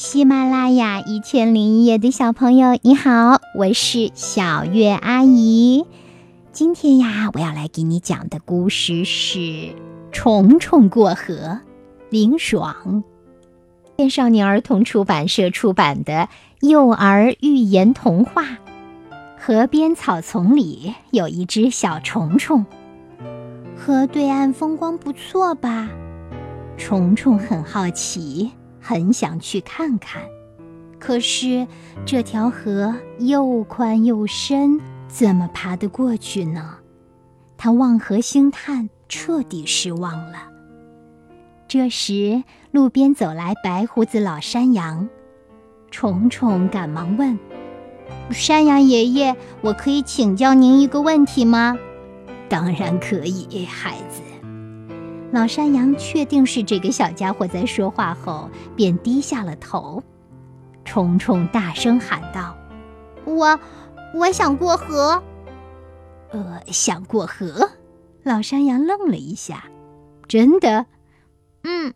喜马拉雅一千零一夜的小朋友，你好，我是小月阿姨。今天呀，我要来给你讲的故事是《虫虫过河》，林爽，少年儿童出版社出版的幼儿寓言童话。河边草丛里有一只小虫虫，河对岸风光不错吧？虫虫很好奇。很想去看看，可是这条河又宽又深，怎么爬得过去呢？他望河兴叹，彻底失望了。这时，路边走来白胡子老山羊，虫虫赶忙问：“山羊爷爷，我可以请教您一个问题吗？”“当然可以，孩子。”老山羊确定是这个小家伙在说话后，便低下了头。虫虫大声喊道：“我，我想过河。”“呃，想过河？”老山羊愣了一下。“真的？”“嗯。”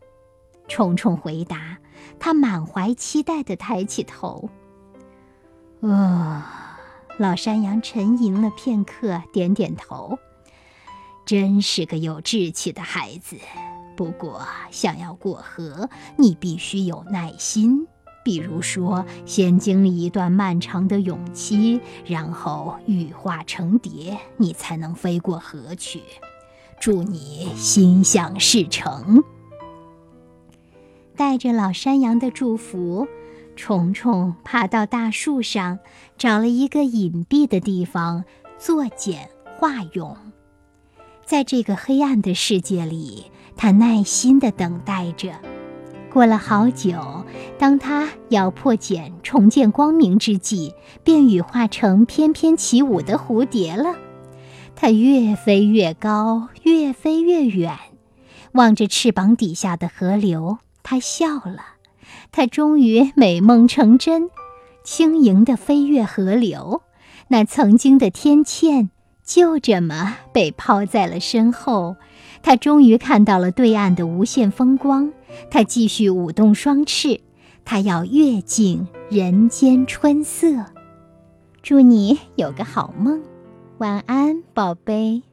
虫虫回答。他满怀期待地抬起头。“呃。”老山羊沉吟了片刻，点点头。真是个有志气的孩子，不过想要过河，你必须有耐心。比如说，先经历一段漫长的泳期，然后羽化成蝶，你才能飞过河去。祝你心想事成！带着老山羊的祝福，虫虫爬到大树上，找了一个隐蔽的地方作茧化蛹。在这个黑暗的世界里，他耐心地等待着。过了好久，当他咬破茧重见光明之际，便羽化成翩翩起舞的蝴蝶了。它越飞越高，越飞越远，望着翅膀底下的河流，它笑了。它终于美梦成真，轻盈地飞越河流，那曾经的天堑。就这么被抛在了身后，他终于看到了对岸的无限风光。他继续舞动双翅，他要阅尽人间春色。祝你有个好梦，晚安，宝贝。